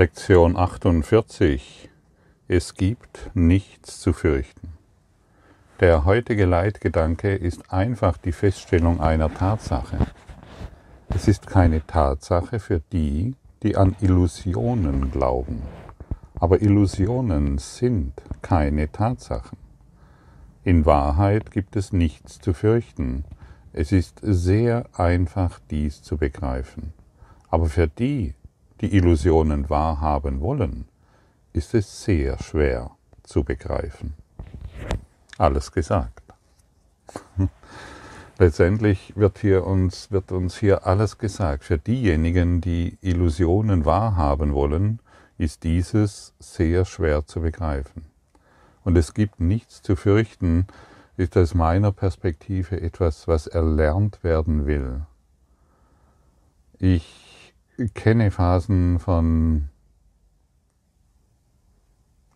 Lektion 48. Es gibt nichts zu fürchten. Der heutige Leitgedanke ist einfach die Feststellung einer Tatsache. Es ist keine Tatsache für die, die an Illusionen glauben. Aber Illusionen sind keine Tatsachen. In Wahrheit gibt es nichts zu fürchten. Es ist sehr einfach, dies zu begreifen. Aber für die, die Illusionen wahrhaben wollen, ist es sehr schwer zu begreifen. Alles gesagt. Letztendlich wird, hier uns, wird uns hier alles gesagt. Für diejenigen, die Illusionen wahrhaben wollen, ist dieses sehr schwer zu begreifen. Und es gibt nichts zu fürchten, ist aus meiner Perspektive etwas, was erlernt werden will. Ich kenne Phasen von,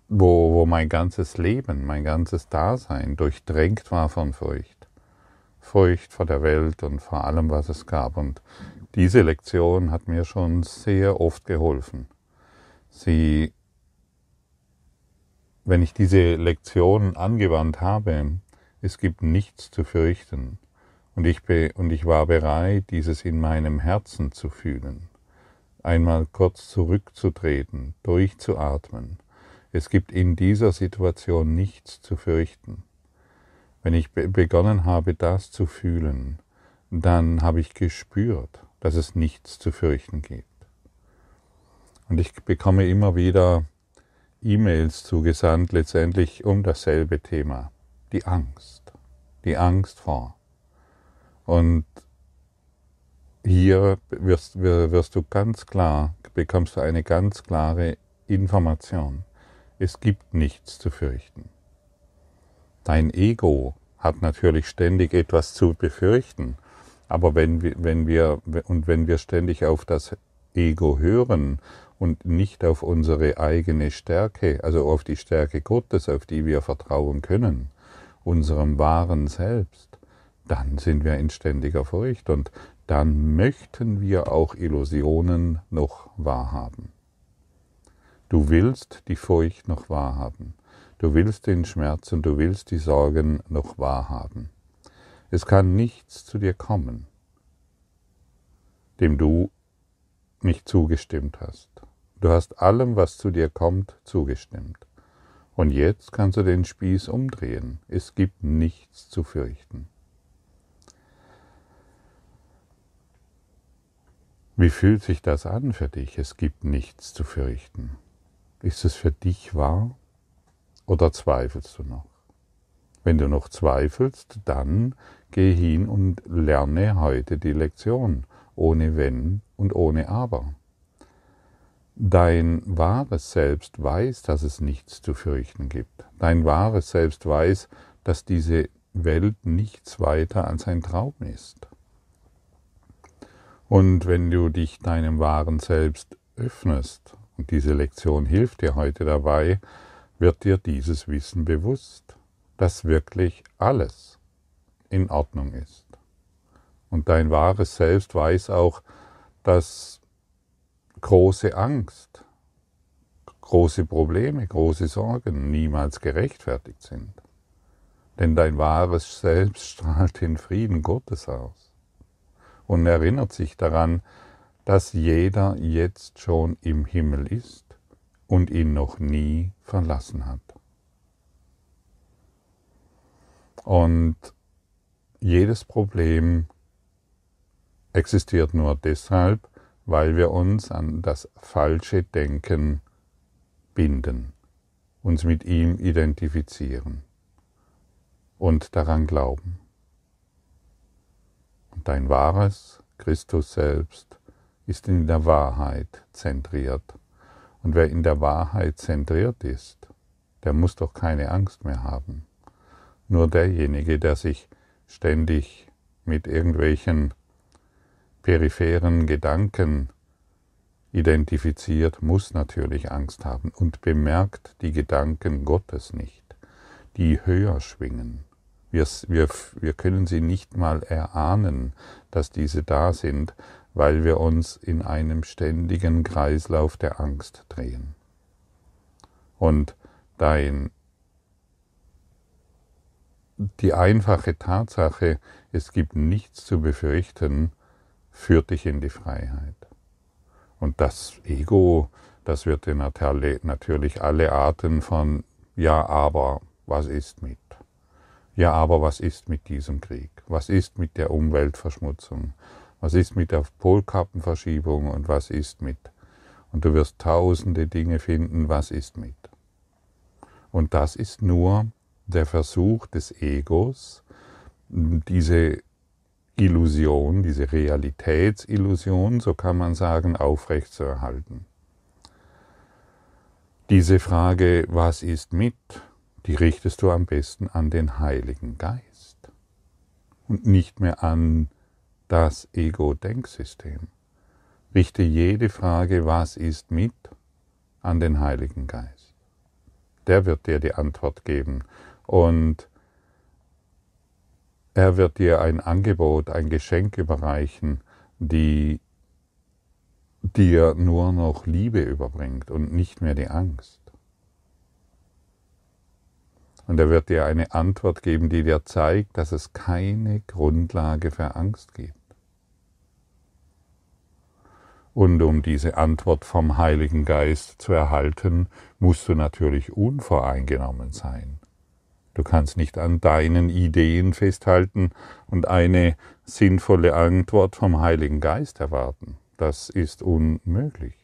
wo, wo mein ganzes Leben, mein ganzes Dasein durchdrängt war von Furcht. Furcht vor der Welt und vor allem, was es gab. Und diese Lektion hat mir schon sehr oft geholfen. Sie, wenn ich diese Lektion angewandt habe, es gibt nichts zu fürchten. Und ich, und ich war bereit, dieses in meinem Herzen zu fühlen einmal kurz zurückzutreten, durchzuatmen. Es gibt in dieser Situation nichts zu fürchten. Wenn ich begonnen habe, das zu fühlen, dann habe ich gespürt, dass es nichts zu fürchten gibt. Und ich bekomme immer wieder E-Mails zugesandt, letztendlich um dasselbe Thema, die Angst, die Angst vor. Und hier wirst, wirst du ganz klar, bekommst du eine ganz klare Information. Es gibt nichts zu fürchten. Dein Ego hat natürlich ständig etwas zu befürchten, aber wenn wir, wenn wir, und wenn wir ständig auf das Ego hören und nicht auf unsere eigene Stärke, also auf die Stärke Gottes, auf die wir vertrauen können, unserem wahren Selbst, dann sind wir in ständiger Furcht und dann möchten wir auch Illusionen noch wahrhaben. Du willst die Furcht noch wahrhaben. Du willst den Schmerz und du willst die Sorgen noch wahrhaben. Es kann nichts zu dir kommen, dem du nicht zugestimmt hast. Du hast allem, was zu dir kommt, zugestimmt. Und jetzt kannst du den Spieß umdrehen. Es gibt nichts zu fürchten. Wie fühlt sich das an für dich? Es gibt nichts zu fürchten. Ist es für dich wahr oder zweifelst du noch? Wenn du noch zweifelst, dann geh hin und lerne heute die Lektion, ohne Wenn und ohne Aber. Dein wahres Selbst weiß, dass es nichts zu fürchten gibt. Dein wahres Selbst weiß, dass diese Welt nichts weiter als ein Traum ist. Und wenn du dich deinem wahren Selbst öffnest, und diese Lektion hilft dir heute dabei, wird dir dieses Wissen bewusst, dass wirklich alles in Ordnung ist. Und dein wahres Selbst weiß auch, dass große Angst, große Probleme, große Sorgen niemals gerechtfertigt sind. Denn dein wahres Selbst strahlt den Frieden Gottes aus und erinnert sich daran, dass jeder jetzt schon im Himmel ist und ihn noch nie verlassen hat. Und jedes Problem existiert nur deshalb, weil wir uns an das falsche Denken binden, uns mit ihm identifizieren und daran glauben. Dein wahres Christus selbst ist in der Wahrheit zentriert. Und wer in der Wahrheit zentriert ist, der muss doch keine Angst mehr haben. Nur derjenige, der sich ständig mit irgendwelchen peripheren Gedanken identifiziert, muss natürlich Angst haben und bemerkt die Gedanken Gottes nicht, die höher schwingen, wir, wir, wir können sie nicht mal erahnen, dass diese da sind, weil wir uns in einem ständigen Kreislauf der Angst drehen. Und dein die einfache Tatsache, es gibt nichts zu befürchten, führt dich in die Freiheit. Und das Ego, das wird dir natürlich alle Arten von Ja, aber was ist mit? Ja, aber was ist mit diesem Krieg? Was ist mit der Umweltverschmutzung? Was ist mit der Polkappenverschiebung und was ist mit? Und du wirst tausende Dinge finden, was ist mit? Und das ist nur der Versuch des Egos, diese Illusion, diese Realitätsillusion, so kann man sagen, aufrechtzuerhalten. Diese Frage, was ist mit, die richtest du am besten an den Heiligen Geist und nicht mehr an das Ego-Denksystem. Richte jede Frage, was ist mit, an den Heiligen Geist. Der wird dir die Antwort geben und er wird dir ein Angebot, ein Geschenk überreichen, die dir nur noch Liebe überbringt und nicht mehr die Angst. Und er wird dir eine Antwort geben, die dir zeigt, dass es keine Grundlage für Angst gibt. Und um diese Antwort vom Heiligen Geist zu erhalten, musst du natürlich unvoreingenommen sein. Du kannst nicht an deinen Ideen festhalten und eine sinnvolle Antwort vom Heiligen Geist erwarten. Das ist unmöglich.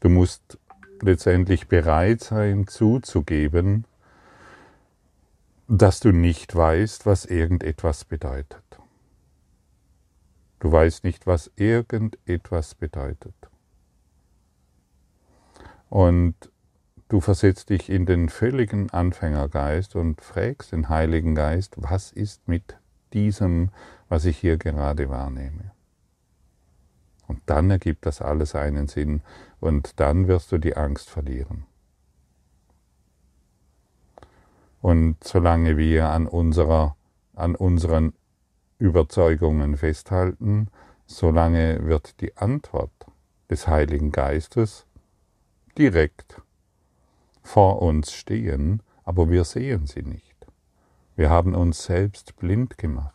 Du musst letztendlich bereit sein zuzugeben, dass du nicht weißt, was irgendetwas bedeutet. Du weißt nicht, was irgendetwas bedeutet. Und du versetzt dich in den völligen Anfängergeist und fragst den Heiligen Geist, was ist mit diesem, was ich hier gerade wahrnehme. Und dann ergibt das alles einen Sinn und dann wirst du die Angst verlieren. Und solange wir an, unserer, an unseren Überzeugungen festhalten, solange wird die Antwort des Heiligen Geistes direkt vor uns stehen, aber wir sehen sie nicht. Wir haben uns selbst blind gemacht,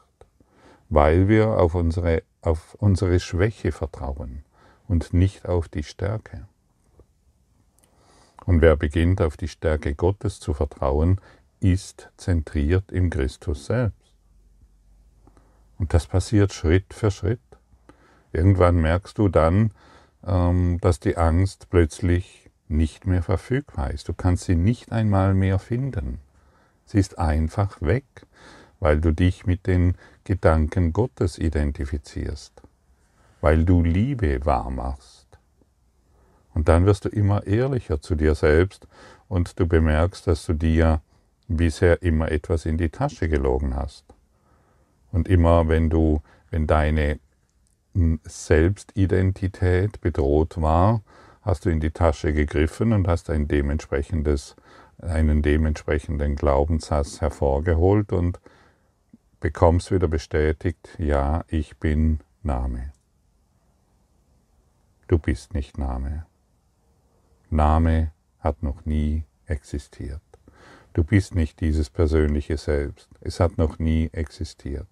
weil wir auf unsere, auf unsere Schwäche vertrauen und nicht auf die Stärke. Und wer beginnt auf die Stärke Gottes zu vertrauen, ist zentriert im Christus selbst. Und das passiert Schritt für Schritt. Irgendwann merkst du dann, ähm, dass die Angst plötzlich nicht mehr verfügbar ist. Du kannst sie nicht einmal mehr finden. Sie ist einfach weg, weil du dich mit den Gedanken Gottes identifizierst, weil du Liebe wahrmachst. Und dann wirst du immer ehrlicher zu dir selbst und du bemerkst, dass du dir bisher immer etwas in die Tasche gelogen hast. Und immer wenn du, wenn deine Selbstidentität bedroht war, hast du in die Tasche gegriffen und hast ein dementsprechendes, einen dementsprechenden Glaubenssatz hervorgeholt und bekommst wieder bestätigt, ja, ich bin Name. Du bist nicht Name. Name hat noch nie existiert. Du bist nicht dieses persönliche Selbst. Es hat noch nie existiert.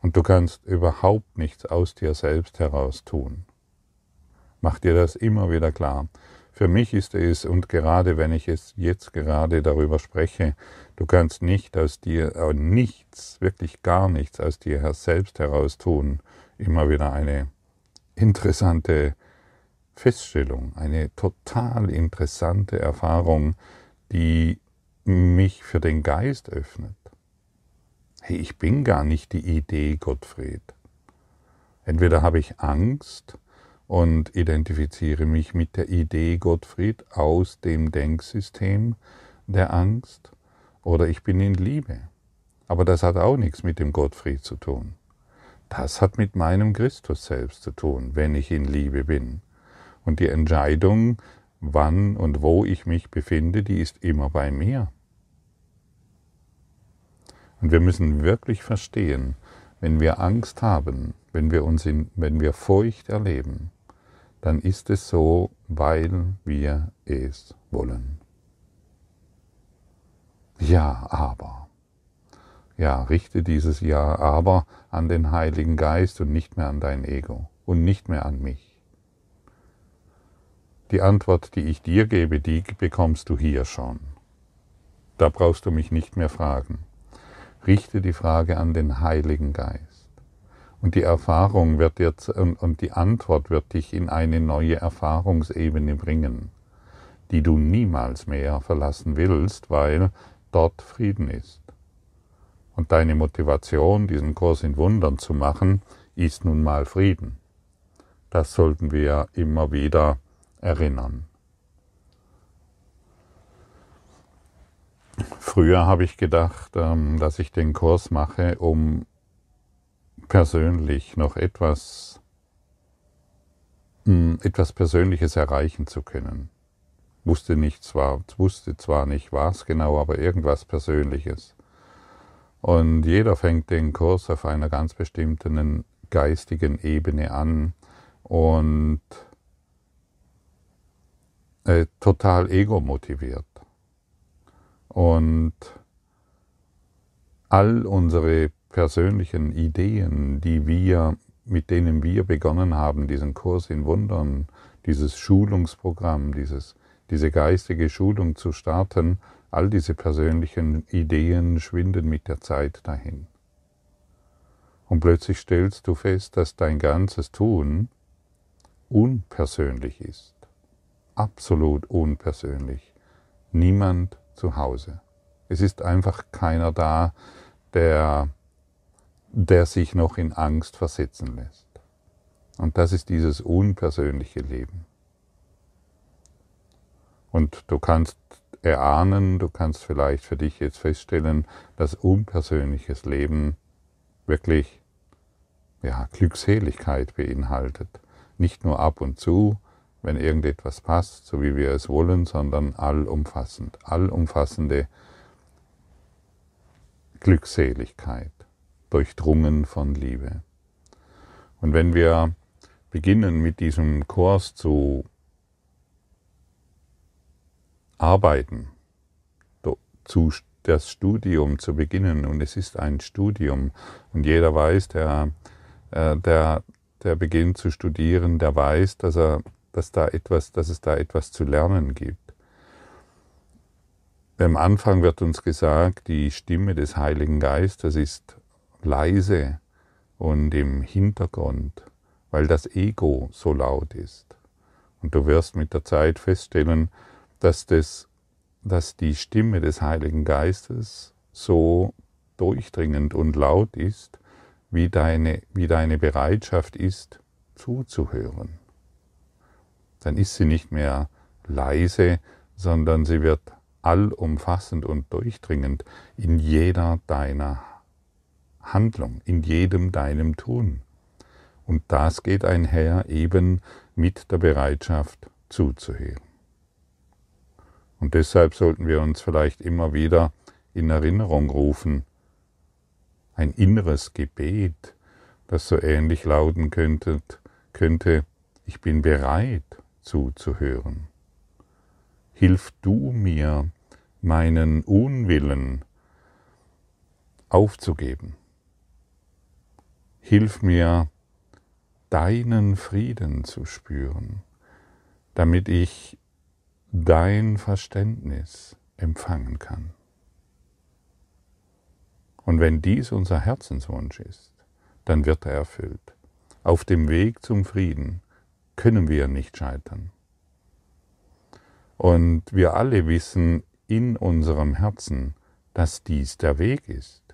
Und du kannst überhaupt nichts aus dir selbst heraus tun. Mach dir das immer wieder klar. Für mich ist es, und gerade wenn ich es jetzt gerade darüber spreche, du kannst nicht aus dir, äh, nichts, wirklich gar nichts aus dir selbst heraus tun, immer wieder eine interessante Feststellung, eine total interessante Erfahrung, die mich für den Geist öffnet. Hey, ich bin gar nicht die Idee Gottfried. Entweder habe ich Angst und identifiziere mich mit der Idee Gottfried aus dem Denksystem der Angst, oder ich bin in Liebe. Aber das hat auch nichts mit dem Gottfried zu tun. Das hat mit meinem Christus selbst zu tun, wenn ich in Liebe bin. Und die Entscheidung, wann und wo ich mich befinde, die ist immer bei mir. Und wir müssen wirklich verstehen, wenn wir Angst haben, wenn wir uns in, wenn wir Furcht erleben, dann ist es so, weil wir es wollen. Ja, aber. Ja, richte dieses Ja, aber an den Heiligen Geist und nicht mehr an dein Ego und nicht mehr an mich. Die Antwort, die ich dir gebe, die bekommst du hier schon. Da brauchst du mich nicht mehr fragen. Richte die Frage an den Heiligen Geist. Und die Erfahrung wird jetzt, und die Antwort wird dich in eine neue Erfahrungsebene bringen, die du niemals mehr verlassen willst, weil dort Frieden ist. Und deine Motivation, diesen Kurs in Wundern zu machen, ist nun mal Frieden. Das sollten wir immer wieder erinnern. Früher habe ich gedacht, ähm, dass ich den Kurs mache, um persönlich noch etwas, hm, etwas Persönliches erreichen zu können. Wusste nicht zwar, wusste zwar nicht was genau, aber irgendwas Persönliches. Und jeder fängt den Kurs auf einer ganz bestimmten geistigen Ebene an und äh, total ego-motiviert. Und all unsere persönlichen Ideen, die wir, mit denen wir begonnen haben, diesen Kurs in Wundern, dieses Schulungsprogramm, dieses, diese geistige Schulung zu starten, all diese persönlichen Ideen schwinden mit der Zeit dahin. Und plötzlich stellst du fest, dass dein ganzes Tun unpersönlich ist. Absolut unpersönlich. Niemand zu Hause. Es ist einfach keiner da, der der sich noch in Angst versetzen lässt. Und das ist dieses unpersönliche Leben. Und du kannst erahnen, du kannst vielleicht für dich jetzt feststellen, dass unpersönliches Leben wirklich ja, Glückseligkeit beinhaltet. Nicht nur ab und zu, wenn irgendetwas passt, so wie wir es wollen, sondern allumfassend, allumfassende Glückseligkeit durchdrungen von Liebe. Und wenn wir beginnen mit diesem Kurs zu arbeiten, zu das Studium zu beginnen, und es ist ein Studium, und jeder weiß, der, äh, der, der beginnt zu studieren, der weiß, dass, er, dass, da etwas, dass es da etwas zu lernen gibt. Am Anfang wird uns gesagt, die Stimme des Heiligen Geistes ist leise und im Hintergrund, weil das Ego so laut ist. Und du wirst mit der Zeit feststellen, dass, das, dass die Stimme des Heiligen Geistes so durchdringend und laut ist, wie deine, wie deine Bereitschaft ist, zuzuhören. Dann ist sie nicht mehr leise, sondern sie wird allumfassend und durchdringend in jeder deiner Handlung, in jedem deinem Tun. Und das geht einher eben mit der Bereitschaft zuzuhören. Und deshalb sollten wir uns vielleicht immer wieder in Erinnerung rufen, ein inneres Gebet, das so ähnlich lauten könnte, könnte ich bin bereit zuzuhören. Hilf du mir, meinen Unwillen aufzugeben Hilf mir, deinen Frieden zu spüren, damit ich dein Verständnis empfangen kann. Und wenn dies unser Herzenswunsch ist, dann wird er erfüllt. Auf dem Weg zum Frieden können wir nicht scheitern. Und wir alle wissen in unserem Herzen, dass dies der Weg ist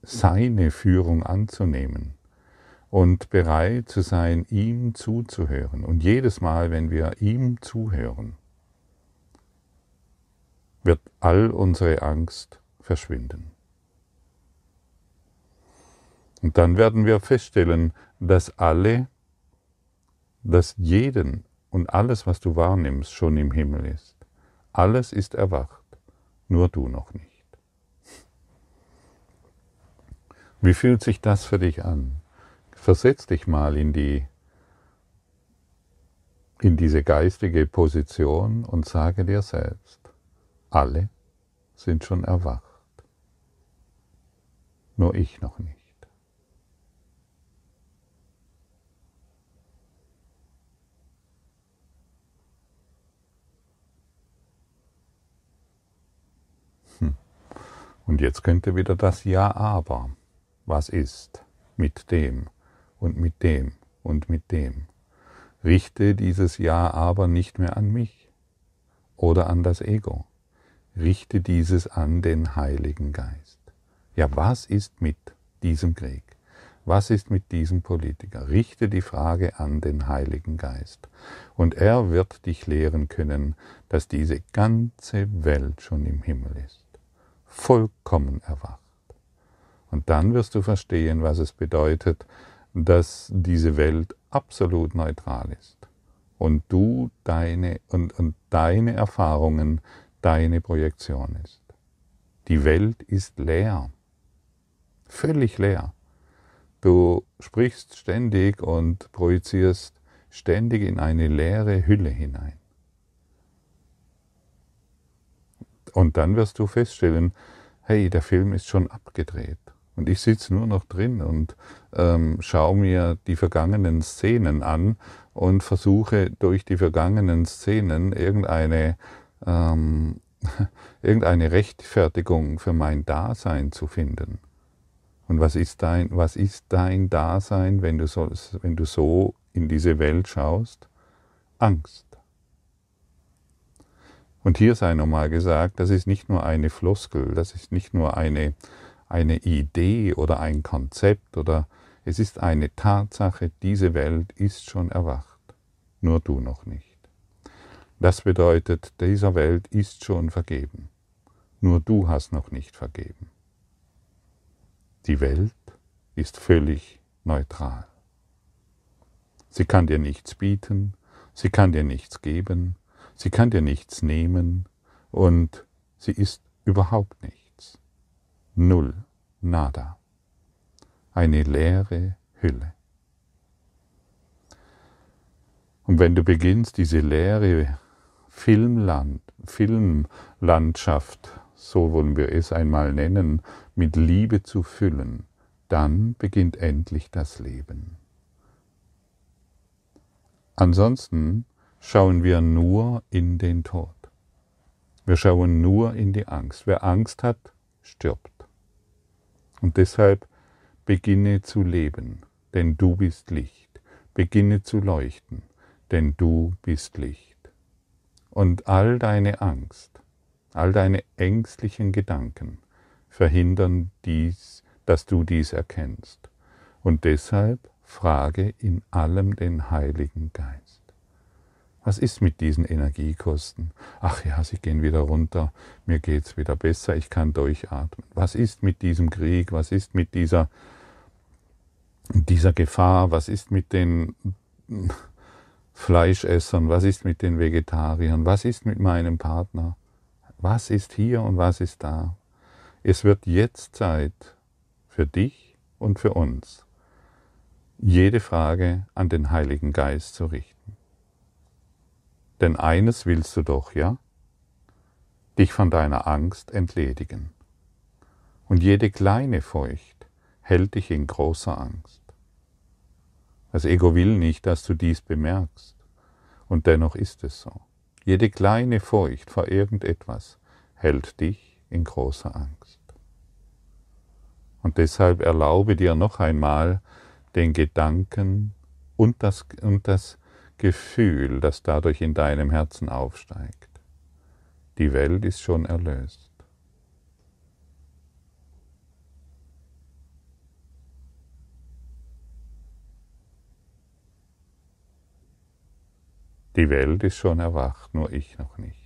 seine Führung anzunehmen und bereit zu sein, ihm zuzuhören. Und jedes Mal, wenn wir ihm zuhören, wird all unsere Angst verschwinden. Und dann werden wir feststellen, dass alle, dass jeden und alles, was du wahrnimmst, schon im Himmel ist. Alles ist erwacht, nur du noch nicht. Wie fühlt sich das für dich an? versetz dich mal in die in diese geistige Position und sage dir selbst, alle sind schon erwacht, nur ich noch nicht. Und jetzt könnte wieder das Ja, aber. Was ist mit dem und mit dem und mit dem? Richte dieses Ja aber nicht mehr an mich oder an das Ego. Richte dieses an den Heiligen Geist. Ja, was ist mit diesem Krieg? Was ist mit diesem Politiker? Richte die Frage an den Heiligen Geist. Und er wird dich lehren können, dass diese ganze Welt schon im Himmel ist. Vollkommen erwacht. Und dann wirst du verstehen, was es bedeutet, dass diese Welt absolut neutral ist und du deine und, und deine Erfahrungen deine Projektion ist. Die Welt ist leer, völlig leer. Du sprichst ständig und projizierst ständig in eine leere Hülle hinein. Und dann wirst du feststellen, hey, der Film ist schon abgedreht. Und ich sitze nur noch drin und ähm, schaue mir die vergangenen Szenen an und versuche durch die vergangenen Szenen irgendeine, ähm, irgendeine Rechtfertigung für mein Dasein zu finden. Und was ist dein, was ist dein Dasein, wenn du, so, wenn du so in diese Welt schaust? Angst. Und hier sei nochmal gesagt, das ist nicht nur eine Floskel, das ist nicht nur eine, eine Idee oder ein Konzept oder es ist eine Tatsache, diese Welt ist schon erwacht, nur du noch nicht. Das bedeutet, dieser Welt ist schon vergeben, nur du hast noch nicht vergeben. Die Welt ist völlig neutral. Sie kann dir nichts bieten, sie kann dir nichts geben, sie kann dir nichts nehmen und sie ist überhaupt nichts. Null, nada. Eine leere Hülle. Und wenn du beginnst, diese leere Filmland, Filmlandschaft, so wollen wir es einmal nennen, mit Liebe zu füllen, dann beginnt endlich das Leben. Ansonsten schauen wir nur in den Tod. Wir schauen nur in die Angst. Wer Angst hat, stirbt. Und deshalb beginne zu leben, denn du bist Licht. Beginne zu leuchten, denn du bist Licht. Und all deine Angst, all deine ängstlichen Gedanken verhindern dies, dass du dies erkennst. Und deshalb frage in allem den Heiligen Geist. Was ist mit diesen Energiekosten? Ach ja, sie gehen wieder runter, mir geht's wieder besser, ich kann durchatmen. Was ist mit diesem Krieg? Was ist mit dieser, dieser Gefahr? Was ist mit den Fleischessern? Was ist mit den Vegetariern? Was ist mit meinem Partner? Was ist hier und was ist da? Es wird jetzt Zeit für dich und für uns, jede Frage an den Heiligen Geist zu richten. Denn eines willst du doch, ja? Dich von deiner Angst entledigen. Und jede kleine Furcht hält dich in großer Angst. Das Ego will nicht, dass du dies bemerkst. Und dennoch ist es so. Jede kleine Furcht vor irgendetwas hält dich in großer Angst. Und deshalb erlaube dir noch einmal den Gedanken und das, und das Gefühl, das dadurch in deinem Herzen aufsteigt. Die Welt ist schon erlöst. Die Welt ist schon erwacht, nur ich noch nicht.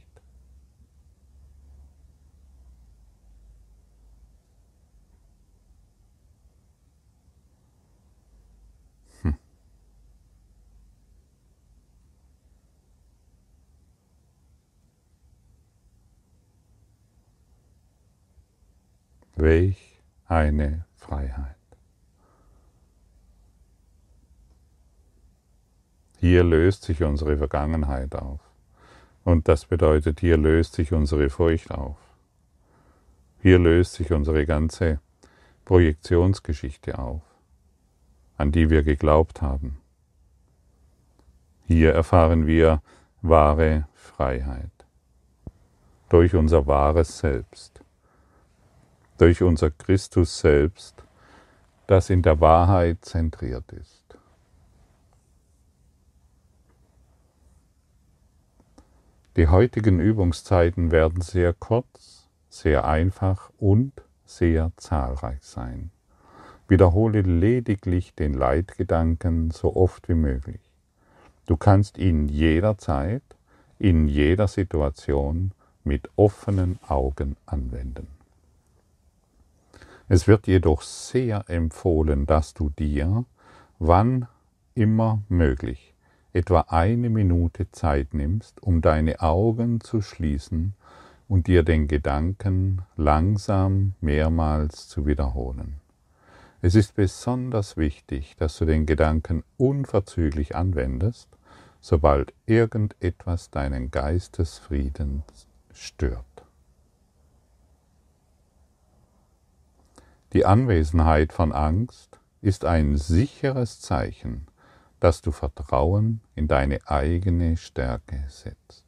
Welch eine Freiheit. Hier löst sich unsere Vergangenheit auf. Und das bedeutet, hier löst sich unsere Furcht auf. Hier löst sich unsere ganze Projektionsgeschichte auf, an die wir geglaubt haben. Hier erfahren wir wahre Freiheit durch unser wahres Selbst, durch unser Christus selbst, das in der Wahrheit zentriert ist. Die heutigen Übungszeiten werden sehr kurz, sehr einfach und sehr zahlreich sein. Wiederhole lediglich den Leitgedanken so oft wie möglich. Du kannst ihn jederzeit, in jeder Situation mit offenen Augen anwenden. Es wird jedoch sehr empfohlen, dass du dir, wann immer möglich, etwa eine Minute Zeit nimmst, um deine Augen zu schließen und dir den Gedanken langsam mehrmals zu wiederholen. Es ist besonders wichtig, dass du den Gedanken unverzüglich anwendest, sobald irgendetwas deinen Geistesfrieden stört. Die Anwesenheit von Angst ist ein sicheres Zeichen, dass du Vertrauen in deine eigene Stärke setzt.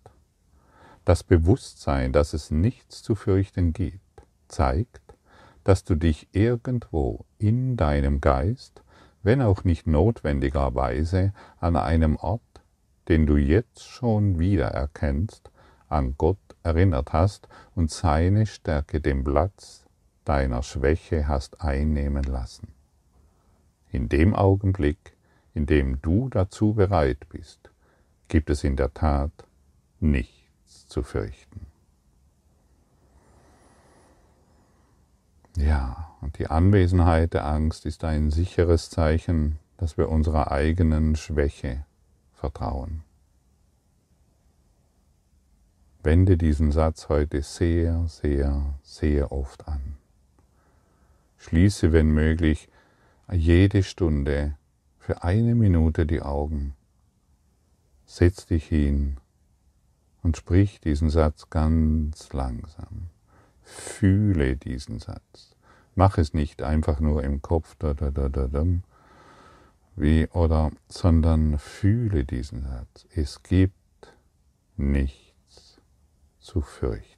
Das Bewusstsein, dass es nichts zu fürchten gibt, zeigt, dass du dich irgendwo in deinem Geist, wenn auch nicht notwendigerweise an einem Ort, den du jetzt schon wieder erkennst, an Gott erinnert hast und seine Stärke den Platz deiner Schwäche hast einnehmen lassen. In dem Augenblick, in dem du dazu bereit bist, gibt es in der Tat nichts zu fürchten. Ja, und die Anwesenheit der Angst ist ein sicheres Zeichen, dass wir unserer eigenen Schwäche vertrauen. Wende diesen Satz heute sehr, sehr, sehr oft an. Schließe, wenn möglich, jede Stunde für eine Minute die Augen. Setz dich hin und sprich diesen Satz ganz langsam. Fühle diesen Satz. Mach es nicht einfach nur im Kopf, da, da, da, da, da, wie, oder, sondern fühle diesen Satz. Es gibt nichts zu fürchten.